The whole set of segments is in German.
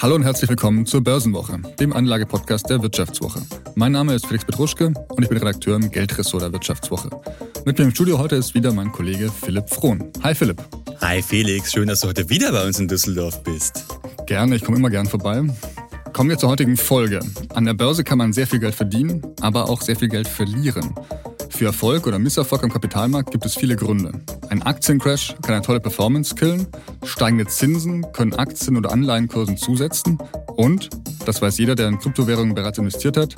Hallo und herzlich willkommen zur Börsenwoche, dem Anlagepodcast der Wirtschaftswoche. Mein Name ist Felix Petruschke und ich bin Redakteur im Geldressort der Wirtschaftswoche. Mit mir im Studio heute ist wieder mein Kollege Philipp Frohn. Hi Philipp. Hi Felix, schön, dass du heute wieder bei uns in Düsseldorf bist. Gerne, ich komme immer gern vorbei. Kommen wir zur heutigen Folge. An der Börse kann man sehr viel Geld verdienen, aber auch sehr viel Geld verlieren. Für Erfolg oder Misserfolg am Kapitalmarkt gibt es viele Gründe. Ein Aktiencrash kann eine tolle Performance killen, steigende Zinsen können Aktien- oder Anleihenkursen zusetzen und, das weiß jeder, der in Kryptowährungen bereits investiert hat,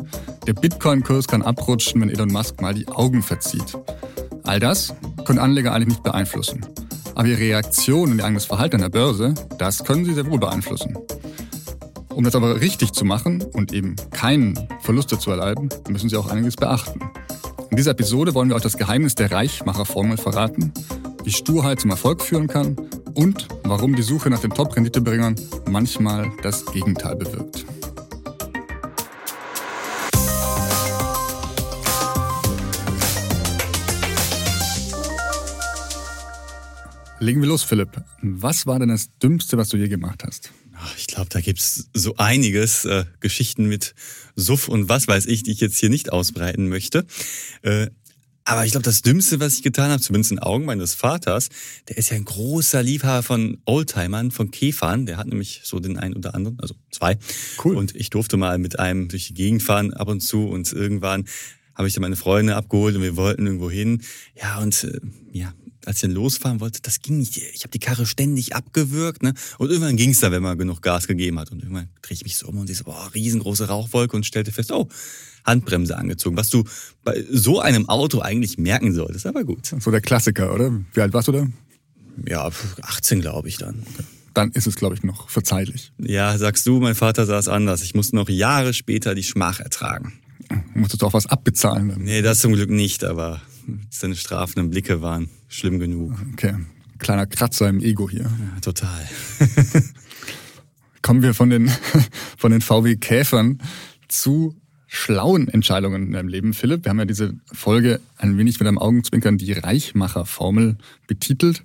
der Bitcoin-Kurs kann abrutschen, wenn Elon Musk mal die Augen verzieht. All das können Anleger eigentlich nicht beeinflussen. Aber ihre Reaktion und ihr eigenes Verhalten an der Börse, das können sie sehr wohl beeinflussen. Um das aber richtig zu machen und eben keinen Verluste zu erleiden, müssen sie auch einiges beachten. In dieser Episode wollen wir euch das Geheimnis der Reichmacherformel verraten, wie Sturheit zum Erfolg führen kann und warum die Suche nach den Top-Renditebringern manchmal das Gegenteil bewirkt. Legen wir los, Philipp. Was war denn das Dümmste, was du je gemacht hast? Ich glaube, da gibt's so einiges äh, Geschichten mit Suff und was weiß ich, die ich jetzt hier nicht ausbreiten möchte. Äh, aber ich glaube, das Dümmste, was ich getan habe, zumindest in Augen meines Vaters, der ist ja ein großer Liebhaber von Oldtimern, von Käfern. Der hat nämlich so den einen oder anderen, also zwei. Cool. Und ich durfte mal mit einem durch die Gegend fahren ab und zu und irgendwann habe ich dann meine Freunde abgeholt und wir wollten irgendwo hin. Ja, und äh, ja, als ich dann losfahren wollte, das ging nicht. Ich habe die Karre ständig abgewürgt, ne? Und irgendwann ging es dann, wenn man genug Gas gegeben hat. Und irgendwann drehe ich mich so um und sehe so, boah, riesengroße Rauchwolke und stellte fest, oh, Handbremse angezogen. Was du bei so einem Auto eigentlich merken solltest, aber gut. So der Klassiker, oder? Wie alt warst du da? Ja, 18 glaube ich dann. Okay. Dann ist es, glaube ich, noch verzeihlich. Ja, sagst du, mein Vater saß anders. Ich musste noch Jahre später die Schmach ertragen. Musstest du auch was abbezahlen? Dann? Nee, das zum Glück nicht, aber seine strafenden Blicke waren schlimm genug. Okay, kleiner Kratzer im Ego hier. Ja, total. Kommen wir von den, von den VW Käfern zu schlauen Entscheidungen in deinem Leben, Philipp. Wir haben ja diese Folge ein wenig mit einem Augenzwinkern die Reichmacherformel betitelt.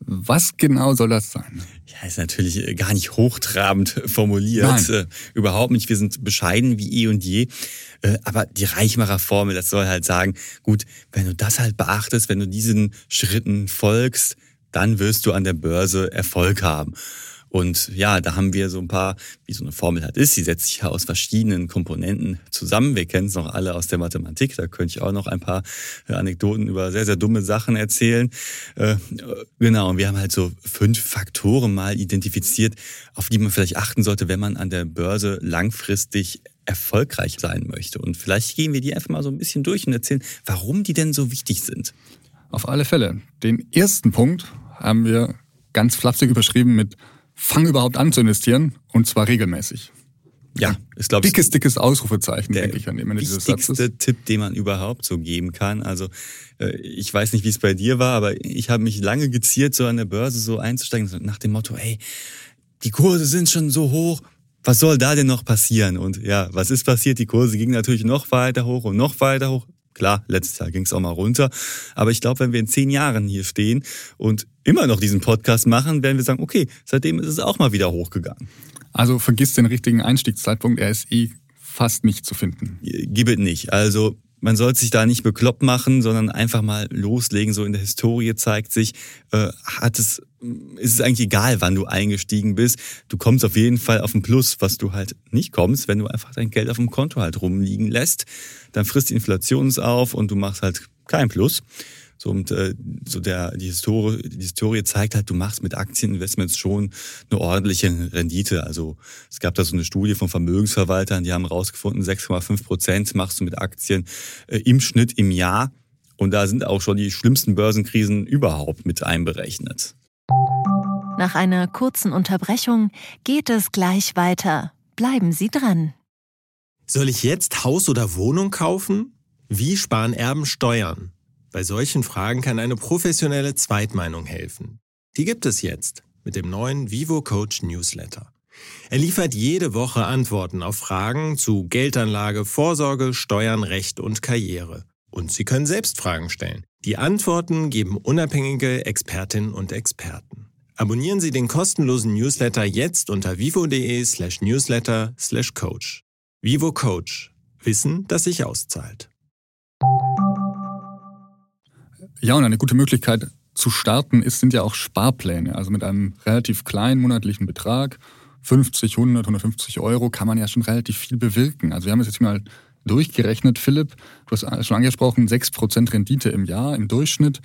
Was genau soll das sein? Ja, ist natürlich gar nicht hochtrabend formuliert. Äh, überhaupt nicht. Wir sind bescheiden wie eh und je. Äh, aber die Reichmacherformel, das soll halt sagen, gut, wenn du das halt beachtest, wenn du diesen Schritten folgst, dann wirst du an der Börse Erfolg haben. Und ja, da haben wir so ein paar, wie so eine Formel halt ist, die setzt sich ja aus verschiedenen Komponenten zusammen. Wir kennen es noch alle aus der Mathematik, da könnte ich auch noch ein paar äh, Anekdoten über sehr, sehr dumme Sachen erzählen. Äh, genau, und wir haben halt so fünf Faktoren mal identifiziert, auf die man vielleicht achten sollte, wenn man an der Börse langfristig erfolgreich sein möchte. Und vielleicht gehen wir die einfach mal so ein bisschen durch und erzählen, warum die denn so wichtig sind. Auf alle Fälle. Den ersten Punkt haben wir ganz flapsig überschrieben mit fang überhaupt an zu investieren und zwar regelmäßig. Ja, ist glaube ich dickes, dickes Ausrufezeichen, der denke ich an dem Ende dieses Satzes. wichtigste Tipp, den man überhaupt so geben kann. Also äh, ich weiß nicht, wie es bei dir war, aber ich habe mich lange geziert, so an der Börse so einzusteigen, nach dem Motto, hey, die Kurse sind schon so hoch, was soll da denn noch passieren? Und ja, was ist passiert? Die Kurse gingen natürlich noch weiter hoch und noch weiter hoch. Klar, letztes Jahr ging es auch mal runter. Aber ich glaube, wenn wir in zehn Jahren hier stehen und immer noch diesen Podcast machen, werden wir sagen, okay, seitdem ist es auch mal wieder hochgegangen. Also vergiss den richtigen Einstiegszeitpunkt, er ist eh fast nicht zu finden. Gib es nicht. Also man sollte sich da nicht bekloppt machen, sondern einfach mal loslegen. So in der Historie zeigt sich, äh, hat es, ist es eigentlich egal, wann du eingestiegen bist. Du kommst auf jeden Fall auf ein Plus, was du halt nicht kommst, wenn du einfach dein Geld auf dem Konto halt rumliegen lässt. Dann frisst die Inflation es auf und du machst halt kein Plus. So, und äh, so der, die, Historie, die Historie zeigt halt, du machst mit Aktieninvestments schon eine ordentliche Rendite. Also es gab da so eine Studie von Vermögensverwaltern, die haben rausgefunden, 6,5 Prozent machst du mit Aktien äh, im Schnitt im Jahr. Und da sind auch schon die schlimmsten Börsenkrisen überhaupt mit einberechnet. Nach einer kurzen Unterbrechung geht es gleich weiter. Bleiben Sie dran. Soll ich jetzt Haus oder Wohnung kaufen? Wie sparen Erben Steuern? Bei solchen Fragen kann eine professionelle Zweitmeinung helfen. Die gibt es jetzt mit dem neuen Vivo Coach Newsletter. Er liefert jede Woche Antworten auf Fragen zu Geldanlage, Vorsorge, Steuern, Recht und Karriere. Und Sie können selbst Fragen stellen. Die Antworten geben unabhängige Expertinnen und Experten. Abonnieren Sie den kostenlosen Newsletter jetzt unter vivo.de slash newsletter slash coach. Vivo Coach. Wissen, das sich auszahlt. Ja, und eine gute Möglichkeit zu starten ist, sind ja auch Sparpläne. Also mit einem relativ kleinen monatlichen Betrag, 50, 100, 150 Euro, kann man ja schon relativ viel bewirken. Also wir haben es jetzt mal durchgerechnet, Philipp, du hast schon angesprochen, 6% Rendite im Jahr im Durchschnitt.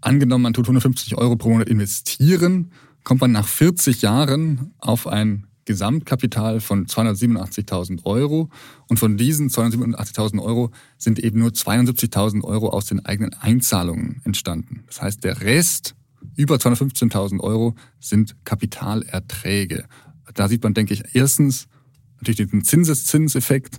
Angenommen, man tut 150 Euro pro Monat investieren, kommt man nach 40 Jahren auf ein Gesamtkapital von 287.000 Euro. Und von diesen 287.000 Euro sind eben nur 72.000 Euro aus den eigenen Einzahlungen entstanden. Das heißt, der Rest, über 215.000 Euro, sind Kapitalerträge. Da sieht man, denke ich, erstens natürlich den Zinseszinseffekt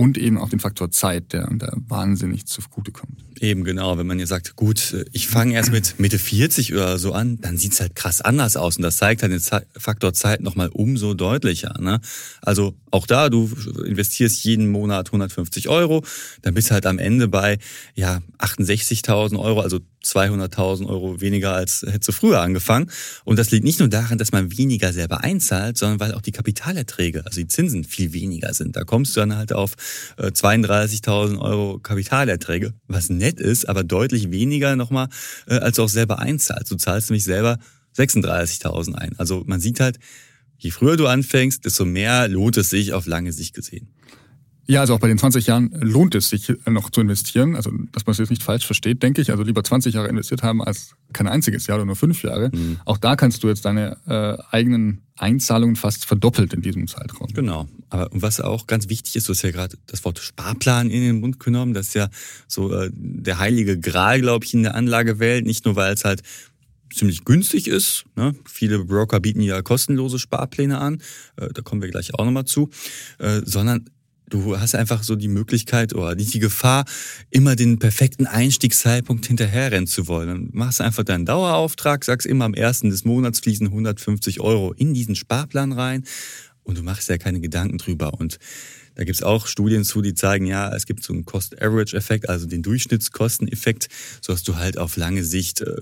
und eben auch den Faktor Zeit, der da wahnsinnig zugutekommt. Eben genau, wenn man jetzt sagt, gut, ich fange erst mit Mitte 40 oder so an, dann sieht's halt krass anders aus und das zeigt halt den Faktor Zeit nochmal umso deutlicher. Ne? Also auch da, du investierst jeden Monat 150 Euro, dann bist halt am Ende bei ja 68.000 Euro, also 200.000 Euro weniger als hättest du früher angefangen. Und das liegt nicht nur daran, dass man weniger selber einzahlt, sondern weil auch die Kapitalerträge, also die Zinsen viel weniger sind. Da kommst du dann halt auf 32.000 äh, Euro Kapitalerträge, was nett ist, aber deutlich weniger nochmal, äh, als du auch selber einzahlst. Du zahlst nämlich selber 36.000 ein. Also man sieht halt, je früher du anfängst, desto mehr lohnt es sich auf lange Sicht gesehen. Ja, also auch bei den 20 Jahren lohnt es sich noch zu investieren. Also, dass man es jetzt nicht falsch versteht, denke ich. Also lieber 20 Jahre investiert haben als kein einziges Jahr oder nur fünf Jahre. Mhm. Auch da kannst du jetzt deine äh, eigenen Einzahlungen fast verdoppelt in diesem Zeitraum. Genau. Aber was auch ganz wichtig ist, du hast ja gerade das Wort Sparplan in den Mund genommen. Das ist ja so äh, der heilige Gral, glaube ich, in der Anlagewelt. Nicht nur, weil es halt ziemlich günstig ist. Ne? Viele Broker bieten ja kostenlose Sparpläne an. Äh, da kommen wir gleich auch nochmal zu. Äh, sondern Du hast einfach so die Möglichkeit oder nicht die Gefahr, immer den perfekten Einstiegszeitpunkt hinterherrennen zu wollen. Dann machst du einfach deinen Dauerauftrag, sagst immer am ersten des Monats fließen 150 Euro in diesen Sparplan rein und du machst ja keine Gedanken drüber. Und da gibt's auch Studien zu, die zeigen, ja, es gibt so einen Cost-Average-Effekt, also den Durchschnittskosteneffekt, sodass du halt auf lange Sicht äh,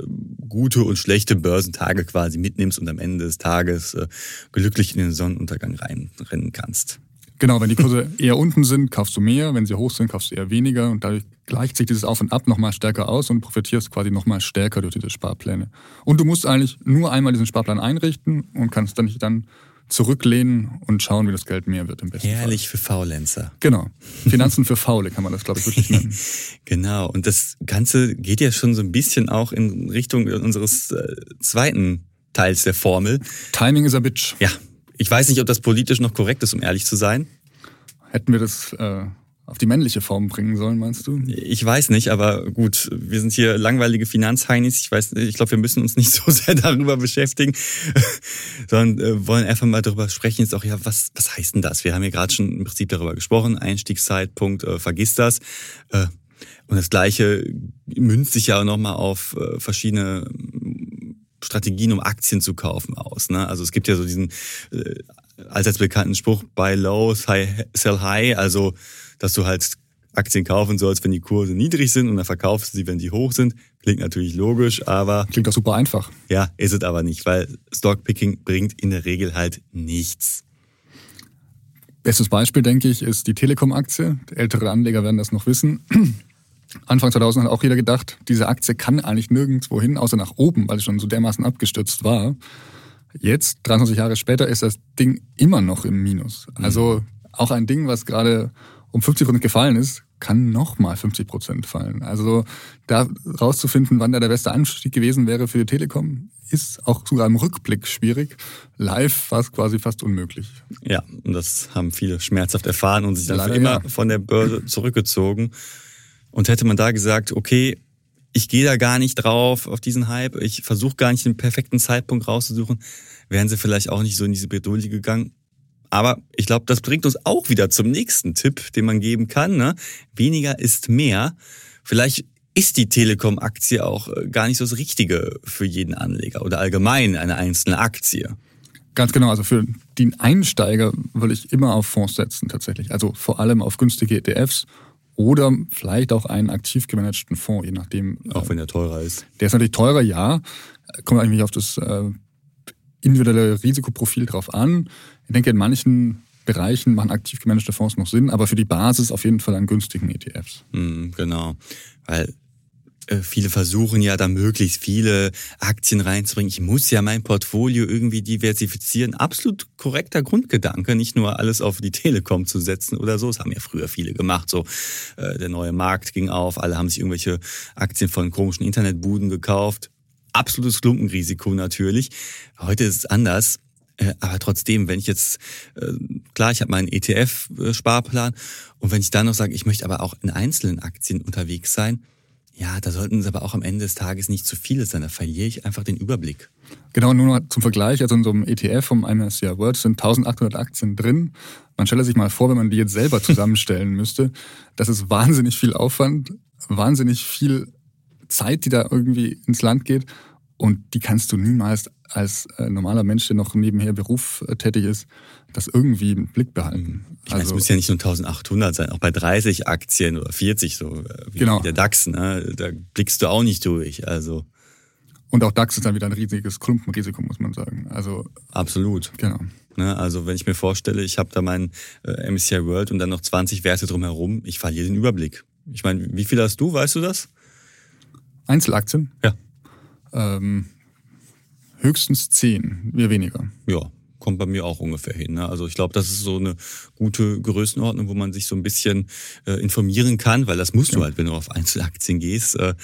gute und schlechte Börsentage quasi mitnimmst und am Ende des Tages äh, glücklich in den Sonnenuntergang reinrennen kannst. Genau, wenn die Kurse eher unten sind, kaufst du mehr, wenn sie hoch sind, kaufst du eher weniger und dadurch gleicht sich dieses Auf und Ab nochmal stärker aus und profitierst quasi nochmal stärker durch diese Sparpläne. Und du musst eigentlich nur einmal diesen Sparplan einrichten und kannst dann nicht dann zurücklehnen und schauen, wie das Geld mehr wird im besten Herrlich Fall. für Faulenzer. Genau. Finanzen für Faule kann man das, glaube ich, wirklich nennen. genau. Und das Ganze geht ja schon so ein bisschen auch in Richtung unseres äh, zweiten Teils der Formel. Timing is a bitch. Ja, ich weiß nicht, ob das politisch noch korrekt ist, um ehrlich zu sein. Hätten wir das äh, auf die männliche Form bringen sollen, meinst du? Ich weiß nicht, aber gut, wir sind hier langweilige Finanzheinis. Ich weiß, ich glaube, wir müssen uns nicht so sehr darüber beschäftigen, sondern äh, wollen einfach mal darüber sprechen. Jetzt auch, ja, was, was heißt denn das? Wir haben hier gerade schon im Prinzip darüber gesprochen. Einstiegszeitpunkt, äh, vergiss das. Äh, und das Gleiche münzt sich ja auch nochmal auf äh, verschiedene Strategien, um Aktien zu kaufen, aus. Ne? Also es gibt ja so diesen äh, allseits bekannten Spruch, buy low, sell high, also dass du halt Aktien kaufen sollst, wenn die Kurse niedrig sind und dann verkaufst du sie, wenn die hoch sind. Klingt natürlich logisch, aber... Klingt doch super einfach. Ja, ist es aber nicht, weil Stockpicking bringt in der Regel halt nichts. Bestes Beispiel, denke ich, ist die Telekom-Aktie. Ältere Anleger werden das noch wissen. Anfang 2000 hat auch jeder gedacht, diese Aktie kann eigentlich nirgendwo hin, außer nach oben, weil sie schon so dermaßen abgestürzt war. Jetzt, 23 Jahre später, ist das Ding immer noch im Minus. Also auch ein Ding, was gerade um 50 Prozent gefallen ist, kann nochmal 50 Prozent fallen. Also da rauszufinden, wann da der beste Anstieg gewesen wäre für die Telekom, ist auch sogar im Rückblick schwierig. Live war es quasi fast unmöglich. Ja, und das haben viele schmerzhaft erfahren und sich dann Leider immer ja. von der Börse zurückgezogen. Und hätte man da gesagt, okay, ich gehe da gar nicht drauf auf diesen Hype, ich versuche gar nicht den perfekten Zeitpunkt rauszusuchen, wären sie vielleicht auch nicht so in diese Bredouille gegangen. Aber ich glaube, das bringt uns auch wieder zum nächsten Tipp, den man geben kann. Ne? Weniger ist mehr. Vielleicht ist die Telekom-Aktie auch äh, gar nicht so das Richtige für jeden Anleger oder allgemein eine einzelne Aktie. Ganz genau, also für den Einsteiger würde ich immer auf Fonds setzen tatsächlich. Also vor allem auf günstige ETFs oder vielleicht auch einen aktiv gemanagten Fonds, je nachdem. Auch wenn der teurer ist. Der ist natürlich teurer, ja. Kommt eigentlich auf das äh, individuelle Risikoprofil drauf an. Ich denke, in manchen Bereichen machen aktiv gemanagte Fonds noch Sinn, aber für die Basis auf jeden Fall an günstigen ETFs. Mm, genau, weil äh, viele versuchen ja da möglichst viele Aktien reinzubringen. Ich muss ja mein Portfolio irgendwie diversifizieren. Absolut korrekter Grundgedanke, nicht nur alles auf die Telekom zu setzen oder so. Das haben ja früher viele gemacht. So äh, der neue Markt ging auf, alle haben sich irgendwelche Aktien von komischen Internetbuden gekauft. Absolutes Klumpenrisiko natürlich. Heute ist es anders. Äh, aber trotzdem, wenn ich jetzt, klar, ich habe meinen ETF-Sparplan und wenn ich dann noch sage, ich möchte aber auch in einzelnen Aktien unterwegs sein, ja, da sollten es aber auch am Ende des Tages nicht zu viele sein. Da verliere ich einfach den Überblick. Genau, nur noch zum Vergleich. Also in so einem ETF vom MSCI World sind 1800 Aktien drin. Man stelle sich mal vor, wenn man die jetzt selber zusammenstellen müsste. Das ist wahnsinnig viel Aufwand, wahnsinnig viel Zeit, die da irgendwie ins Land geht. Und die kannst du niemals als äh, normaler Mensch, der noch nebenher Beruf äh, tätig ist, das irgendwie im Blick behalten. Ich meine, also, es muss ja nicht nur 1800 sein, auch bei 30 Aktien oder 40 so äh, wie genau. der DAX, ne? da blickst du auch nicht durch. Also und auch DAX ist dann wieder ein riesiges Klumpenrisiko, muss man sagen. Also absolut. Genau. Ne, also wenn ich mir vorstelle, ich habe da mein äh, MSCI World und dann noch 20 Werte drumherum, ich verliere den Überblick. Ich meine, wie viel hast du, weißt du das? Einzelaktien? Ja. Ähm, höchstens 10, wir weniger. Ja, kommt bei mir auch ungefähr hin. Ne? Also ich glaube, das ist so eine gute Größenordnung, wo man sich so ein bisschen äh, informieren kann, weil das musst ja. du halt, wenn du auf Einzelaktien gehst. Äh,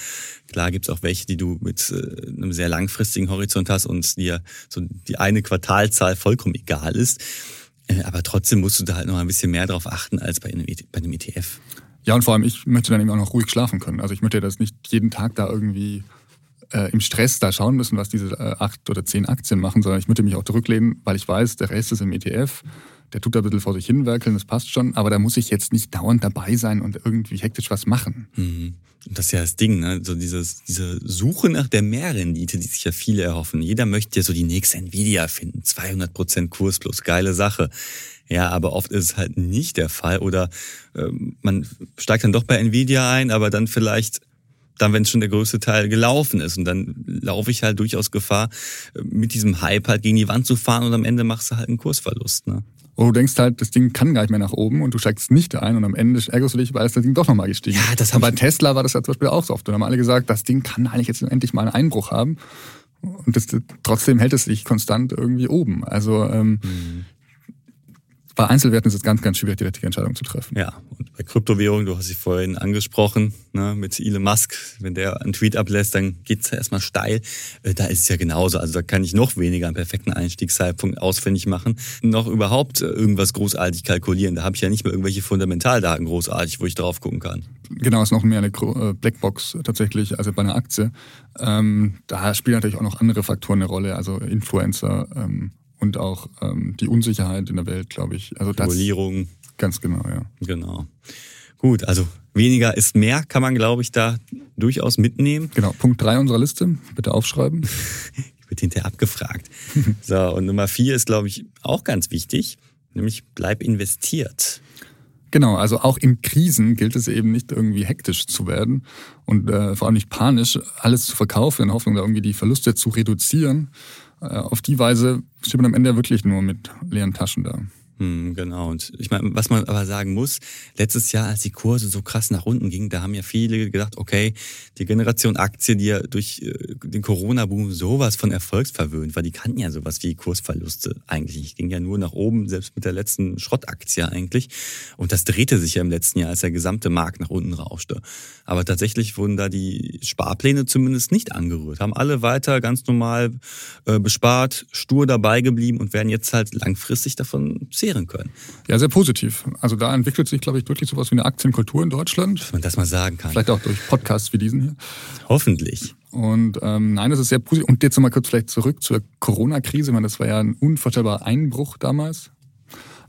klar gibt's auch welche, die du mit äh, einem sehr langfristigen Horizont hast und dir so die eine Quartalzahl vollkommen egal ist. Äh, aber trotzdem musst du da halt noch ein bisschen mehr drauf achten als bei einem, bei einem ETF. Ja, und vor allem, ich möchte dann eben auch noch ruhig schlafen können. Also ich möchte ja das nicht jeden Tag da irgendwie äh, im Stress da schauen müssen, was diese äh, acht oder zehn Aktien machen, sondern ich möchte mich auch zurücklehnen, weil ich weiß, der Rest ist im ETF. Der tut da ein bisschen vor sich hinwerkeln, das passt schon, aber da muss ich jetzt nicht dauernd dabei sein und irgendwie hektisch was machen. Mhm. Das ist ja das Ding, ne? So dieses, diese Suche nach der Mehrrendite, die sich ja viele erhoffen. Jeder möchte ja so die nächste Nvidia finden. 200% Kurs plus, geile Sache. Ja, aber oft ist es halt nicht der Fall. Oder äh, man steigt dann doch bei Nvidia ein, aber dann vielleicht dann, wenn schon der größte Teil gelaufen ist. Und dann laufe ich halt durchaus Gefahr, mit diesem Hype halt gegen die Wand zu fahren und am Ende machst du halt einen Kursverlust. Ne? Oder du denkst halt, das Ding kann gar nicht mehr nach oben und du steigst nicht ein und am Ende ärgerst du dich, weil das Ding doch nochmal gestiegen ist. Ja, das und bei Tesla war das ja zum Beispiel auch so oft. Und haben alle gesagt, das Ding kann eigentlich jetzt endlich mal einen Einbruch haben. Und das, trotzdem hält es sich konstant irgendwie oben. Also ähm, mhm bei Einzelwerten ist es ganz, ganz schwierig, die richtige Entscheidung zu treffen. Ja, und bei Kryptowährungen, du hast sie vorhin angesprochen, ne, mit Elon Musk, wenn der einen Tweet ablässt, dann geht's ja erstmal steil. Äh, da ist es ja genauso. Also da kann ich noch weniger einen perfekten Einstiegszeitpunkt ausfindig machen, noch überhaupt äh, irgendwas großartig kalkulieren. Da habe ich ja nicht mehr irgendwelche Fundamentaldaten großartig, wo ich drauf gucken kann. Genau, ist noch mehr eine äh, Blackbox tatsächlich, also bei einer Aktie. Ähm, da spielen natürlich auch noch andere Faktoren eine Rolle, also Influencer, ähm, und auch ähm, die Unsicherheit in der Welt, glaube ich. Also das, Regulierung. Ganz genau, ja. Genau. Gut, also weniger ist mehr, kann man, glaube ich, da durchaus mitnehmen. Genau, Punkt drei unserer Liste, bitte aufschreiben. ich wird hinterher abgefragt. so, und Nummer vier ist, glaube ich, auch ganz wichtig, nämlich bleib investiert. Genau, also auch in Krisen gilt es eben nicht irgendwie hektisch zu werden und äh, vor allem nicht panisch alles zu verkaufen in Hoffnung, da irgendwie die Verluste zu reduzieren, auf die Weise steht man am Ende wirklich nur mit leeren Taschen da. Hm, genau. Und ich meine, was man aber sagen muss, letztes Jahr, als die Kurse so krass nach unten gingen, da haben ja viele gedacht, okay, die Generation Aktie, die ja durch äh, den Corona-Boom sowas von erfolgsverwöhnt war, die kannten ja sowas wie Kursverluste eigentlich nicht. Ging ja nur nach oben, selbst mit der letzten Schrottaktie eigentlich. Und das drehte sich ja im letzten Jahr, als der gesamte Markt nach unten rauschte. Aber tatsächlich wurden da die Sparpläne zumindest nicht angerührt, haben alle weiter ganz normal äh, bespart, stur dabei geblieben und werden jetzt halt langfristig davon zehren können. Ja, sehr positiv. Also da entwickelt sich, glaube ich, wirklich sowas wie eine Aktienkultur in Deutschland. Dass man das mal sagen kann. Vielleicht auch durch Podcasts wie diesen hier. Hoffentlich. Und ähm, nein, das ist sehr positiv. Und jetzt nochmal kurz vielleicht zurück zur Corona-Krise. Ich meine, das war ja ein unvorstellbarer Einbruch damals.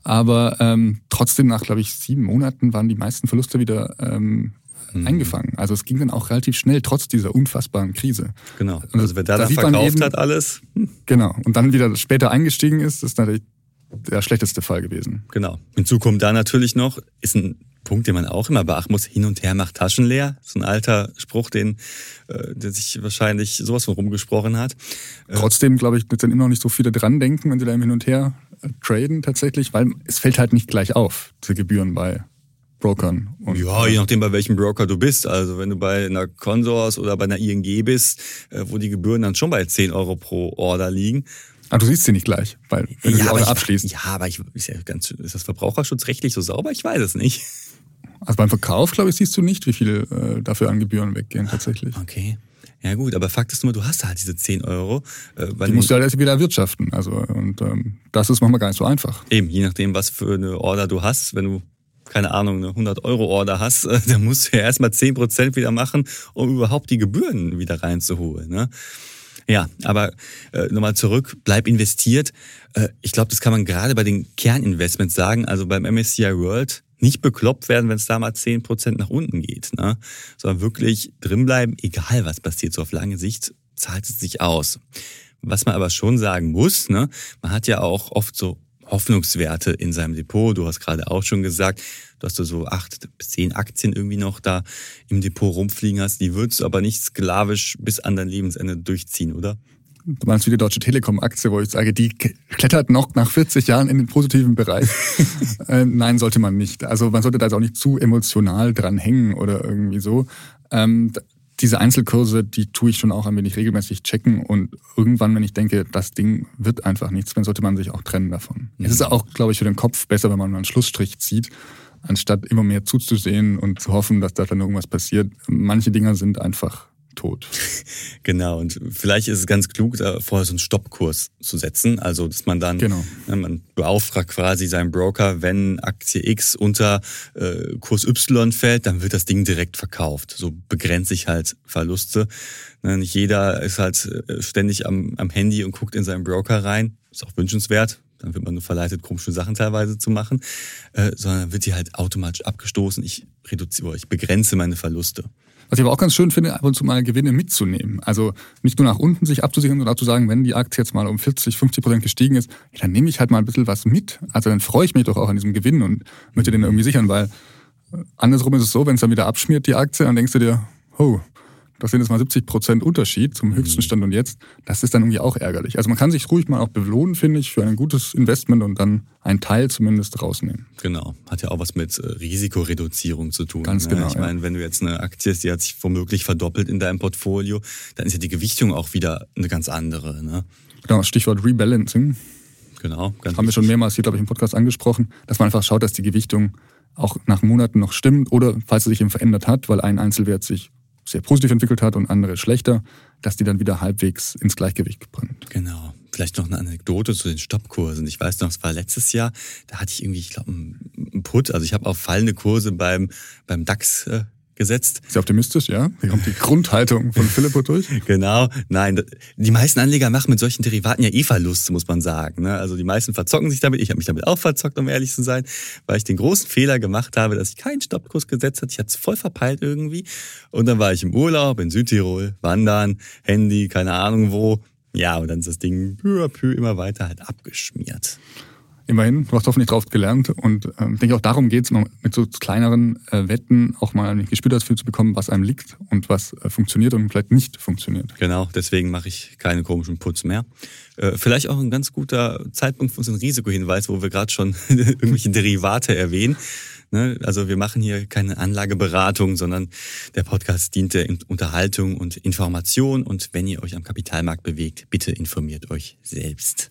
Aber ähm, trotzdem nach, glaube ich, sieben Monaten waren die meisten Verluste wieder ähm, mhm. eingefangen. Also es ging dann auch relativ schnell, trotz dieser unfassbaren Krise. Genau. Also wer da, da verkauft eben, hat alles. Hm. Genau. Und dann wieder später eingestiegen ist, ist natürlich der schlechteste Fall gewesen. Genau. Hinzu kommt da natürlich noch, ist ein Punkt, den man auch immer beachten muss, hin und her macht Taschen leer. So ein alter Spruch, den, äh, der sich wahrscheinlich sowas von rumgesprochen hat. Äh, Trotzdem, glaube ich, sind immer noch nicht so viele dran denken, wenn sie da hin und her äh, traden tatsächlich, weil es fällt halt nicht gleich auf, diese Gebühren bei Brokern. Und, ja, je nachdem, bei welchem Broker du bist. Also wenn du bei einer Consors oder bei einer ING bist, wo die Gebühren dann schon bei 10 Euro pro Order liegen, Ah, du siehst sie nicht gleich, weil wenn du ja, die Order abschließt. Ja, aber ich, ist, ja ganz, ist das verbraucherschutzrechtlich so sauber? Ich weiß es nicht. Also beim Verkauf, glaube ich, siehst du nicht, wie viel äh, dafür an Gebühren weggehen tatsächlich. Okay. Ja gut, aber Fakt ist nur, du hast halt diese 10 Euro. Äh, die musst du halt erst wieder erwirtschaften. Also, und ähm, das ist manchmal gar nicht so einfach. Eben, je nachdem, was für eine Order du hast. Wenn du, keine Ahnung, eine 100-Euro-Order hast, äh, dann musst du ja erstmal 10% wieder machen, um überhaupt die Gebühren wieder reinzuholen. Ne? Ja, aber äh, nochmal zurück, bleib investiert. Äh, ich glaube, das kann man gerade bei den Kerninvestments sagen. Also beim MSCI World nicht bekloppt werden, wenn es da mal zehn Prozent nach unten geht, ne? sondern wirklich drinbleiben, egal was passiert, so auf lange Sicht zahlt es sich aus. Was man aber schon sagen muss, ne, man hat ja auch oft so Hoffnungswerte in seinem Depot. Du hast gerade auch schon gesagt, dass du so acht bis zehn Aktien irgendwie noch da im Depot rumfliegen hast. Die würdest du aber nicht sklavisch bis an dein Lebensende durchziehen, oder? Du meinst wie die Deutsche Telekom-Aktie, wo ich sage, die klettert noch nach 40 Jahren in den positiven Bereich. ähm, nein, sollte man nicht. Also man sollte da jetzt auch nicht zu emotional dran hängen oder irgendwie so. Ähm, diese Einzelkurse, die tue ich schon auch ein wenig regelmäßig checken und irgendwann, wenn ich denke, das Ding wird einfach nichts, dann sollte man sich auch trennen davon. Mhm. Es ist auch, glaube ich, für den Kopf besser, wenn man einen Schlussstrich zieht, anstatt immer mehr zuzusehen und zu hoffen, dass da dann irgendwas passiert. Manche Dinger sind einfach tot. Genau, und vielleicht ist es ganz klug, da vorher so einen Stoppkurs zu setzen. Also, dass man dann, genau. ne, man beauftragt quasi seinen Broker, wenn Aktie X unter äh, Kurs Y fällt, dann wird das Ding direkt verkauft. So begrenzt sich halt Verluste. Ne, nicht jeder ist halt äh, ständig am, am Handy und guckt in seinen Broker rein. Ist auch wünschenswert. Dann wird man nur verleitet, komische Sachen teilweise zu machen, äh, sondern wird sie halt automatisch abgestoßen. Ich reduziere, ich begrenze meine Verluste. Was ich aber auch ganz schön finde, ab und zu mal Gewinne mitzunehmen. Also nicht nur nach unten sich abzusichern, sondern auch zu sagen, wenn die Aktie jetzt mal um 40, 50 Prozent gestiegen ist, dann nehme ich halt mal ein bisschen was mit. Also dann freue ich mich doch auch an diesem Gewinn und möchte den irgendwie sichern, weil äh, andersrum ist es so, wenn es dann wieder abschmiert, die Aktie, dann denkst du dir, oh, das sind jetzt mal 70 Prozent Unterschied zum höchsten mhm. Stand und jetzt. Das ist dann irgendwie auch ärgerlich. Also man kann sich ruhig mal auch belohnen, finde ich, für ein gutes Investment und dann einen Teil zumindest rausnehmen. Genau. Hat ja auch was mit äh, Risikoreduzierung zu tun. Ganz ne? genau. Ich meine, wenn du jetzt eine Aktie hast, die hat sich womöglich verdoppelt in deinem Portfolio, dann ist ja die Gewichtung auch wieder eine ganz andere. Ne? Genau, Stichwort Rebalancing. Genau. Ganz Haben wir schon mehrmals hier, glaube ich, im Podcast angesprochen, dass man einfach schaut, dass die Gewichtung auch nach Monaten noch stimmt oder falls sie sich eben verändert hat, weil ein Einzelwert sich sehr positiv entwickelt hat und andere schlechter, dass die dann wieder halbwegs ins Gleichgewicht bringt. Genau. Vielleicht noch eine Anekdote zu den Stoppkursen. Ich weiß noch, es war letztes Jahr, da hatte ich irgendwie, ich glaube, einen Put. Also ich habe auch fallende Kurse beim, beim DAX gesetzt. Sehr optimistisch, ja? Hier kommt die Grundhaltung von Philippo durch. genau. Nein, die meisten Anleger machen mit solchen Derivaten ja eh Verluste, muss man sagen. Ne? Also die meisten verzocken sich damit. Ich habe mich damit auch verzockt, um ehrlich zu sein, weil ich den großen Fehler gemacht habe, dass ich keinen Stoppkurs gesetzt hatte. Ich hatte es voll verpeilt irgendwie. Und dann war ich im Urlaub in Südtirol, wandern, Handy, keine Ahnung wo. Ja, und dann ist das Ding peu à peu immer weiter halt abgeschmiert immerhin, du hast hoffentlich drauf gelernt. Und ähm, ich denke, auch darum geht es, mit so kleineren äh, Wetten auch mal ein Gespür dafür zu bekommen, was einem liegt und was äh, funktioniert und vielleicht nicht funktioniert. Genau, deswegen mache ich keine komischen Putz mehr. Äh, vielleicht auch ein ganz guter Zeitpunkt für unseren Risikohinweis, wo wir gerade schon irgendwelche Derivate erwähnen. Ne? Also wir machen hier keine Anlageberatung, sondern der Podcast dient der Unterhaltung und Information. Und wenn ihr euch am Kapitalmarkt bewegt, bitte informiert euch selbst.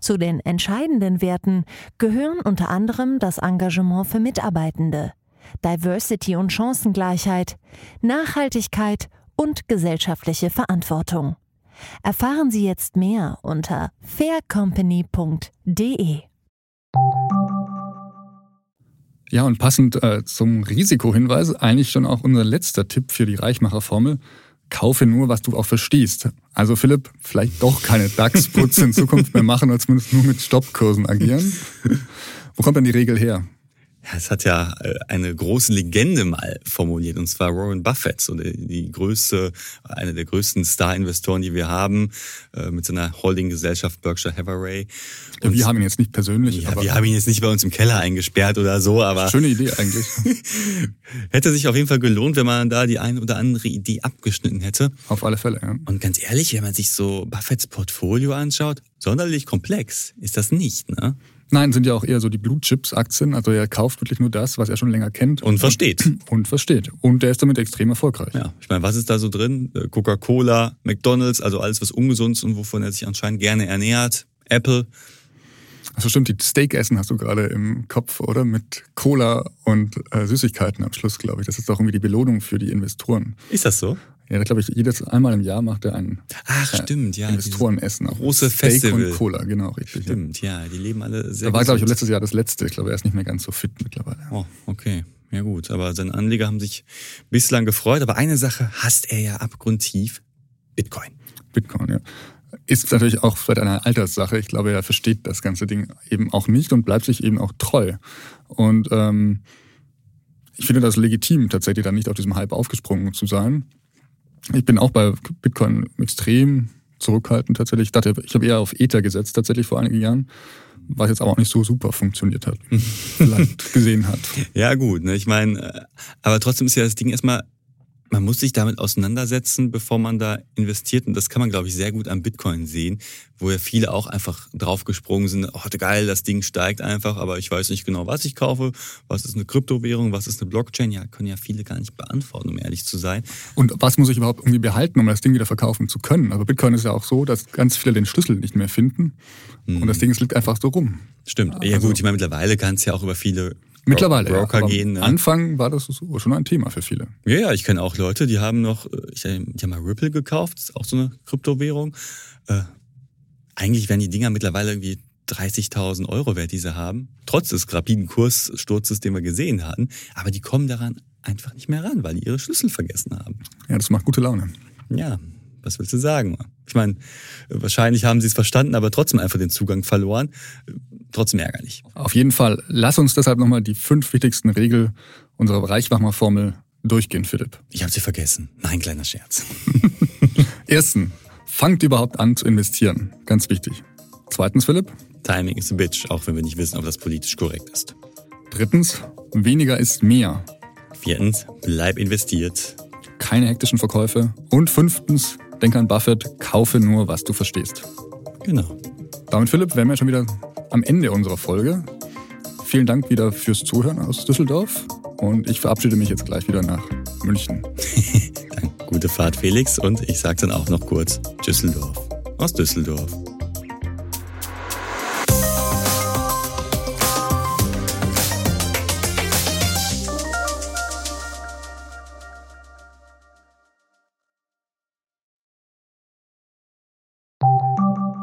Zu den entscheidenden Werten gehören unter anderem das Engagement für Mitarbeitende, Diversity und Chancengleichheit, Nachhaltigkeit und gesellschaftliche Verantwortung. Erfahren Sie jetzt mehr unter faircompany.de. Ja, und passend äh, zum Risikohinweis eigentlich schon auch unser letzter Tipp für die Reichmacherformel. Kaufe nur, was du auch verstehst. Also Philipp, vielleicht doch keine DAX-Putz in Zukunft mehr machen oder zumindest nur mit Stoppkursen agieren. Wo kommt denn die Regel her? Ja, es hat ja äh, eine große Legende mal formuliert, und zwar Warren Buffett, so die größte, eine der größten Star-Investoren, die wir haben, äh, mit seiner Holding-Gesellschaft Berkshire Hathaway. Und wir haben ihn jetzt nicht persönlich. Ja, wir haben ihn jetzt nicht bei uns im Keller eingesperrt oder so, aber. Schöne Idee eigentlich. hätte sich auf jeden Fall gelohnt, wenn man da die eine oder andere Idee abgeschnitten hätte. Auf alle Fälle, ja. Und ganz ehrlich, wenn man sich so Buffetts Portfolio anschaut, sonderlich komplex ist das nicht, ne? Nein, sind ja auch eher so die Blue Chips Aktien. Also er kauft wirklich nur das, was er schon länger kennt. Und versteht. Und, und versteht. Und der ist damit extrem erfolgreich. Ja, ich meine, was ist da so drin? Äh, Coca-Cola, McDonalds, also alles, was ungesund ist und wovon er sich anscheinend gerne ernährt. Apple. Also stimmt, die Steakessen hast du gerade im Kopf, oder? Mit Cola und äh, Süßigkeiten am Schluss, glaube ich. Das ist auch irgendwie die Belohnung für die Investoren. Ist das so? Ja, glaube ich, jedes einmal im Jahr macht er ein Ach, stimmt, ja, Investorenessen. Große Steak Festival. und Cola, genau, richtig. Stimmt, ja, die leben alle sehr Da war, glaube ich, letztes Jahr das letzte. Ich glaube, er ist nicht mehr ganz so fit mittlerweile. Oh, okay. Ja gut, aber seine Anleger haben sich bislang gefreut. Aber eine Sache hasst er ja abgrundtief. Bitcoin. Bitcoin, ja. Ist natürlich auch vielleicht eine Alterssache. Ich glaube, er versteht das ganze Ding eben auch nicht und bleibt sich eben auch treu. Und ähm, ich finde das legitim, tatsächlich dann nicht auf diesem Hype aufgesprungen zu sein. Ich bin auch bei Bitcoin extrem zurückhaltend tatsächlich. Ich dachte, ich habe eher auf Ether gesetzt tatsächlich vor einigen Jahren, was jetzt aber auch nicht so super funktioniert hat, vielleicht gesehen hat. Ja gut, ne? ich meine, äh, aber trotzdem ist ja das Ding erstmal, man muss sich damit auseinandersetzen, bevor man da investiert. Und das kann man, glaube ich, sehr gut am Bitcoin sehen, wo ja viele auch einfach draufgesprungen sind, oh geil, das Ding steigt einfach, aber ich weiß nicht genau, was ich kaufe, was ist eine Kryptowährung, was ist eine Blockchain. Ja, können ja viele gar nicht beantworten, um ehrlich zu sein. Und was muss ich überhaupt irgendwie behalten, um das Ding wieder verkaufen zu können? Also Bitcoin ist ja auch so, dass ganz viele den Schlüssel nicht mehr finden. Und das Ding es liegt einfach so rum. Stimmt. Ja Also- gut, ich meine, mittlerweile kann es ja auch über viele Mittlerweile. ja. Broker Aber gehen. Am Ne? Anfang war das so schon ein Thema für viele. Ja, ja, ich kenne auch Leute, die haben noch, äh, ich, die haben mal Ripple gekauft, ist auch so eine Kryptowährung. Äh, eigentlich werden die Dinger mittlerweile irgendwie 30.000 Euro wert, die sie haben, trotz des rapiden Kurssturzes, den wir gesehen hatten. Aber die kommen daran einfach nicht mehr ran, weil die ihre Schlüssel vergessen haben. Ja, das macht gute Laune. Ja, was willst du sagen? Ich meine, wahrscheinlich haben sie es verstanden, aber trotzdem einfach den Zugang verloren. Trotzdem ärgerlich. Auf jeden Fall, lass uns deshalb nochmal die fünf wichtigsten Regeln unserer Reichwachmer-Formel durchgehen, Philipp. Ich habe sie vergessen. Nein, kleiner Scherz. Ersten, fangt überhaupt an zu investieren. Ganz wichtig. Zweitens, Philipp. Timing is a bitch, auch wenn wir nicht wissen, ob das politisch korrekt ist. Drittens, weniger ist mehr. Viertens, bleib investiert. Keine hektischen Verkäufe. Und fünftens, denk an Buffett, kaufe nur, was du verstehst. Genau. Damit, Philipp, wären wir schon wieder am Ende unserer Folge. Vielen Dank wieder fürs Zuhören aus Düsseldorf. Und ich verabschiede mich jetzt gleich wieder nach München. Gute Fahrt, Felix. Und ich sage dann auch noch kurz Düsseldorf. Aus Düsseldorf.